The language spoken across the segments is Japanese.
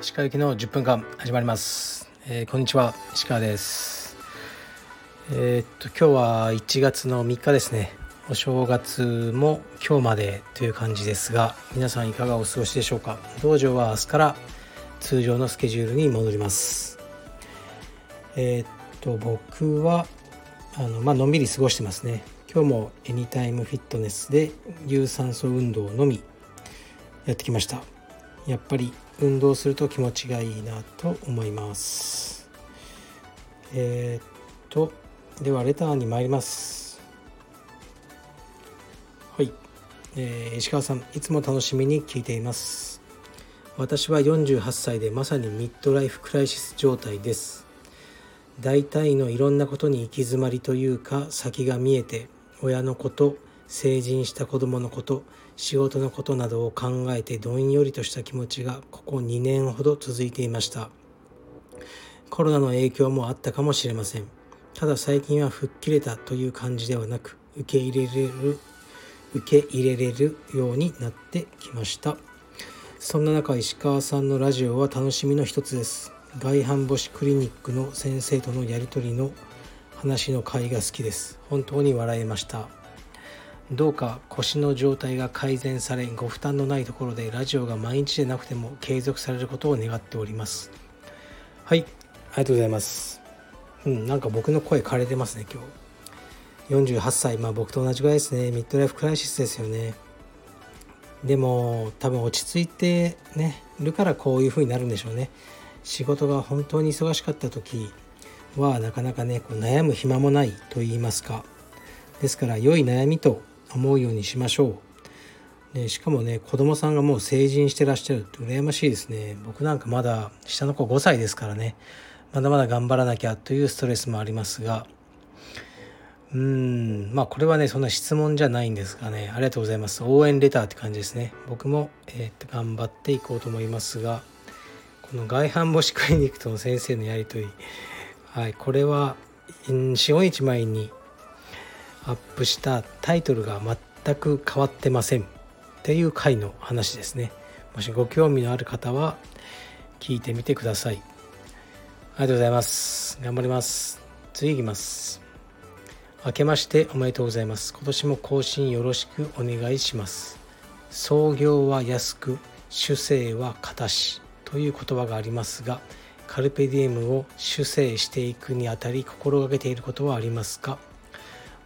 石川行きの10分間始まります、えー、こんにちは。石川です。えー、っと今日は1月の3日ですね。お正月も今日までという感じですが皆さんいかがお過ごしでしょうか。道場は明日から通常のスケジュールに戻ります。えー、っと僕はあのまあのんびり過ごしてますね。今日もエニタイムフィットネスで有酸素運動のみやってきました。やっぱり運動すると気持ちがいいなと思います。えー、っとではレターに参ります。はい、えー、石川さんいつも楽しみに聞いています。私は48歳でまさにミッドライフクライシス状態です。大体のいろんなことに行き詰まりというか先が見えて親のこと成人した子供のこと仕事のことなどを考えてどんよりとした気持ちがここ2年ほど続いていました。コロナの影響もあったかもしれません。ただ最近は吹っ切れたという感じではなく受け入れれる受け入れれるようになってきました。そんな中石川さんのラジオは楽しみの一つです。外反母趾クリニックの先生とのやり取りの話の回が好きです。本当に笑えました。どうか腰の状態が改善されご負担のないところでラジオが毎日でなくても継続されることを願っております。はいありがとうございます。うんなんか僕の声枯れてますね今日。48歳。まあ僕と同じぐらいですね。ミッドライフクライシスですよね。でも多分落ち着いてねるからこういう風になるんでしょうね。仕事が本当に忙しかった時はなかなかねこう悩む暇もないと言いますか。ですから良い悩みと思うようにしましょう。でしかもね子供さんがもう成人してらっしゃるって羨ましいですね。僕なんかまだ下の子5歳ですからね。まだまだ頑張らなきゃというストレスもありますが。うーんまあこれはねそんな質問じゃないんですがね。ありがとうございます。応援レターって感じですね。僕も、えー、っと頑張っていこうと思いますが。この外反母趾クリニックとの先生のやり取り。はいこれは45日前にアップしたタイトルが全く変わってません。っていう回の話ですね。もしご興味のある方は聞いてみてください。ありがとうございます。頑張ります。次いきます。明けましておめでとうございます。今年も更新よろしくお願いします。創業は安く主生は形という言葉がありますがカルペディエムを主生していくにあたり心がけていることはありますか？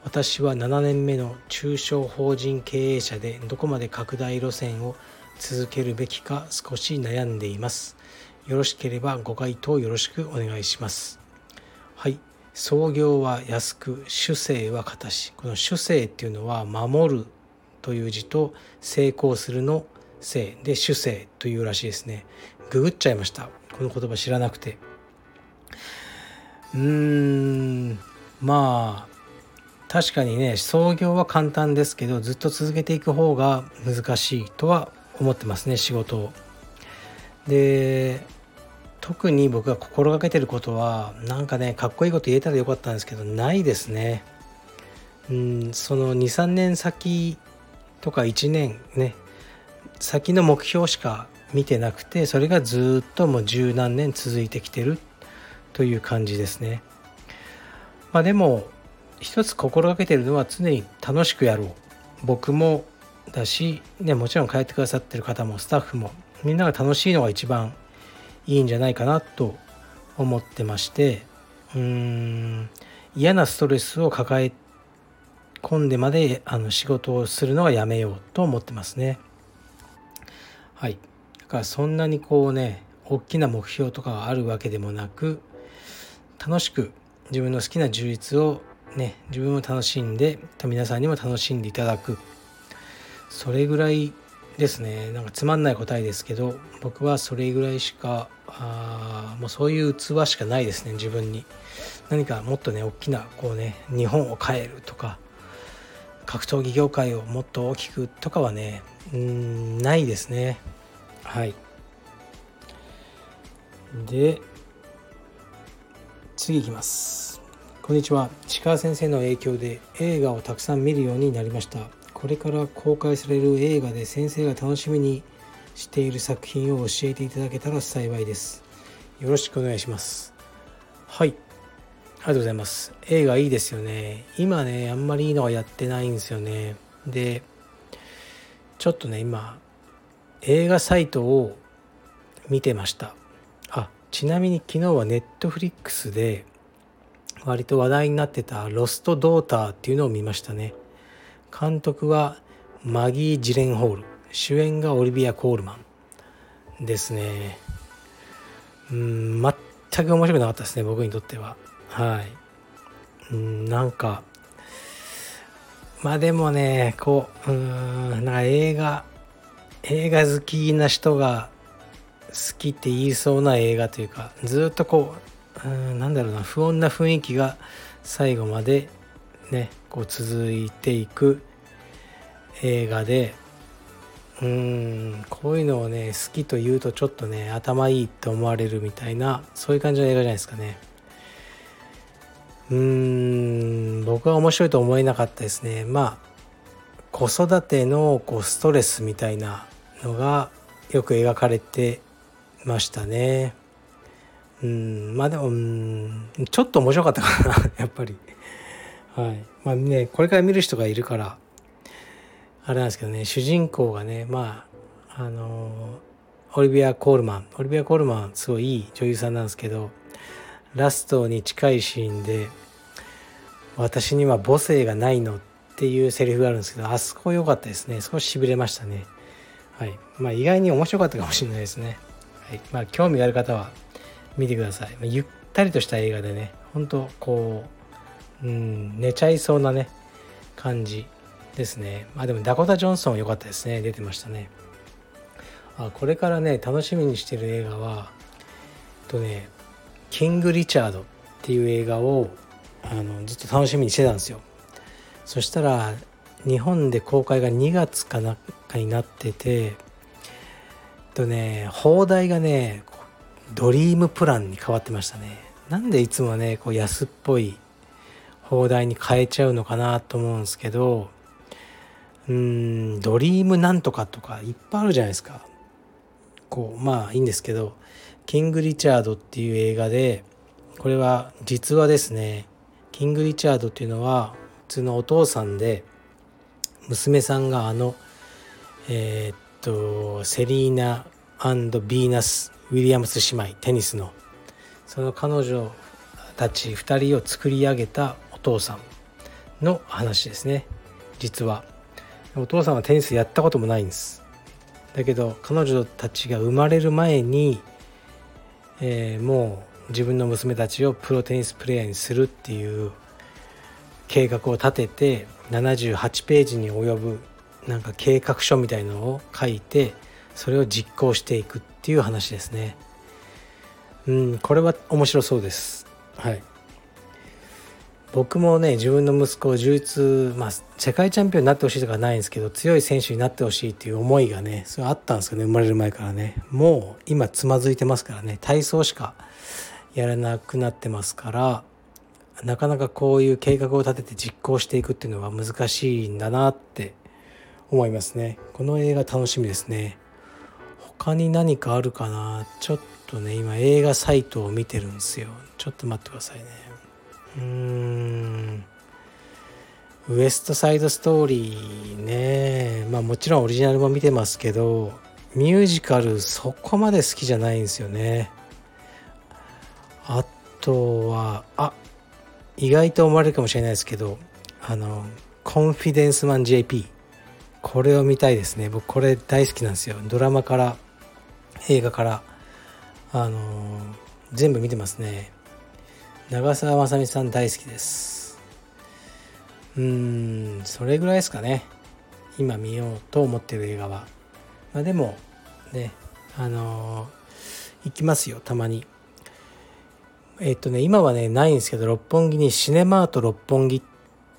私は7年目の中小法人経営者でどこまで拡大路線を続けるべきか少し悩んでいます。よろしければご回答よろしくお願いします。はい。創業は安く、主生は形。この主生っていうのは守るという字と成功するの生で主生というらしいですね。ググっちゃいました。この言葉知らなくて。うーん、まあ、確かにね創業は簡単ですけどずっと続けていく方が難しいとは思ってますね仕事を。で特に僕が心がけてることはなんかねかっこいいこと言えたらよかったんですけどないですね。うんその23年先とか1年ね先の目標しか見てなくてそれがずっともう十何年続いてきてるという感じですね。まあでも一つ心がけてるのは常に楽しくやろう僕もだし、ね、もちろん帰ってくださってる方もスタッフもみんなが楽しいのが一番いいんじゃないかなと思ってましてうーん嫌なストレスを抱え込んでまであの仕事をするのはやめようと思ってますね。はい。だからそんなにこうね大きな目標とかがあるわけでもなく楽しく自分の好きな充実をね自分も楽しんで皆さんにも楽しんでいただく。それぐらいですね。なんかつまんない答えですけど僕はそれぐらいしかあもうそういう器しかないですね自分に。何かもっとね大きなこうね日本を変えるとか格闘技業界をもっと大きくとかはねうんないですね。はい。で次いきます。こんにちは。石川先生の影響で映画をたくさん見るようになりました。これから公開される映画で先生が楽しみにしている作品を教えていただけたら幸いです。よろしくお願いします。はい。りがとうございます。映画いいですよね。今ねあんまりいいのはやってないんですよね。でちょっとね今映画サイトを見てました。あちなみに昨日はネットフリックスで割と話題になってた「ロスト・ドーター」っていうのを見ましたね。監督はマギー・ジレンホール。主演がオリビア・コールマン。ですね。うん全く面白くなかったですね僕にとっては。はい。うんなんかまあでもねこううんなんか映画映画好きな人が好きって言いそうな映画というかずっとこううんなんだろうな不穏な雰囲気が最後までねこう続いていく映画でうんこういうのをね好きと言うとちょっとね頭いいって思われるみたいなそういう感じの映画じゃないですかね。うーん僕は面白いと思えなかったですね。まあ子育てのこうストレスみたいなのがよく描かれてましたね。うんまあでもうんちょっと面白かったかな やっぱり。はい。まあねこれから見る人がいるからあれなんですけどね主人公がねまああのオリビア・コールマンオリビア・コールマンすごいいい女優さんなんですけどラストに近いシーンで「私には母性がないの」っていうセリフがあるんですけどあそこ良かったですね。少ししびれましたね。はい。まあ意外に面白かったかもしれないですね。はい。まあ興味がある方は見てください、まあ、ゆったりとした映画でね本当こううん寝ちゃいそうなね感じですね。まあでもダコタ・ジョンソン良かったですね。出てましたね。あこれからね楽しみにしてる映画はとねキング・リチャードっていう映画をあのずっと楽しみにしてたんですよ。そしたら日本で公開が2月かなんかになっててとね放題がねドリームプランに変わってましたね。なんでいつもねこう安っぽい放題に変えちゃうのかなと思うんですけどうんドリームなんとかとかいっぱいあるじゃないですか。こうまあいいんですけどキング・リチャードっていう映画でこれは実話ですね。キング・リチャードっていうのは普通のお父さんで娘さんがあのえー、っとセリーナビーナス・ウィリアムス姉妹テニスの。その彼女たち2人を作り上げたお父さんの話ですね。実はお父さんはテニスやったこともないんです。だけど彼女たちが生まれる前に、えー、もう自分の娘たちをプロテニスプレーヤーにするっていう計画を立てて78ページに及ぶなんか計画書みたいのを書いてそれを実行していくっていう話ですね。うんこれは面白そうです。はい。僕もね自分の息子を充実まあ世界チャンピオンになってほしいとかないんですけど強い選手になってほしいっていう思いがねそれあったんですよね生まれる前からね。もう今つまずいてますからね。体操しかやらなくなってますからなかなかこういう計画を立てて実行していくっていうのは難しいんだなって思いますね。この映画楽しみですね。他に何かあるかな？ちょっとね今映画サイトを見てるんですよ。ちょっと待ってくださいね。うん。ウエストサイドストーリーね。まあもちろんオリジナルも見てますけどミュージカルそこまで好きじゃないんですよね。あとはあ意外と思われるかもしれないですけどあのコンフィデンスマン JP これを見たいですね。僕これ大好きなんですよ。ドラマから映画からあの全部見てますね。長澤まさみさん大好きです。うんそれぐらいですかね。今見ようと思ってる映画は。まあでもねあの行きますよたまに。えっとね今はねないんですけど六本木にシネマート六本木っ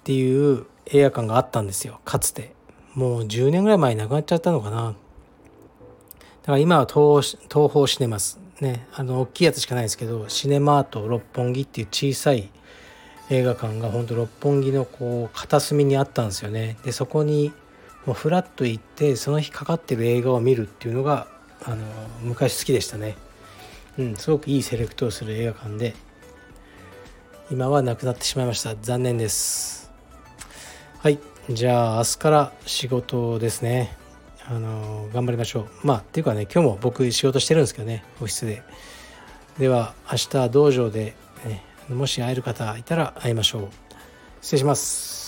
ていう映画館があったんですよ。かつて。もう10年ぐらい前になくなっちゃったのかな。だから今は東東宝シネマス。ねあの大きいやつしかないですけどシネマート六本木っていう小さい映画館が本当六本木のこう片隅にあったんですよね。でそこにもうフラッと行ってその日かかってる映画を見るっていうのがあの昔好きでしたね。うんすごくいいセレクトをする映画館で今はなくなってしまいました。残念です。はいじゃあ明日から仕事ですね。あの頑張りましょう。まあっていうかね今日も僕仕事してるんですけどねオフィスで。では明日道場で、ね、もし会える方いたら会いましょう。失礼します。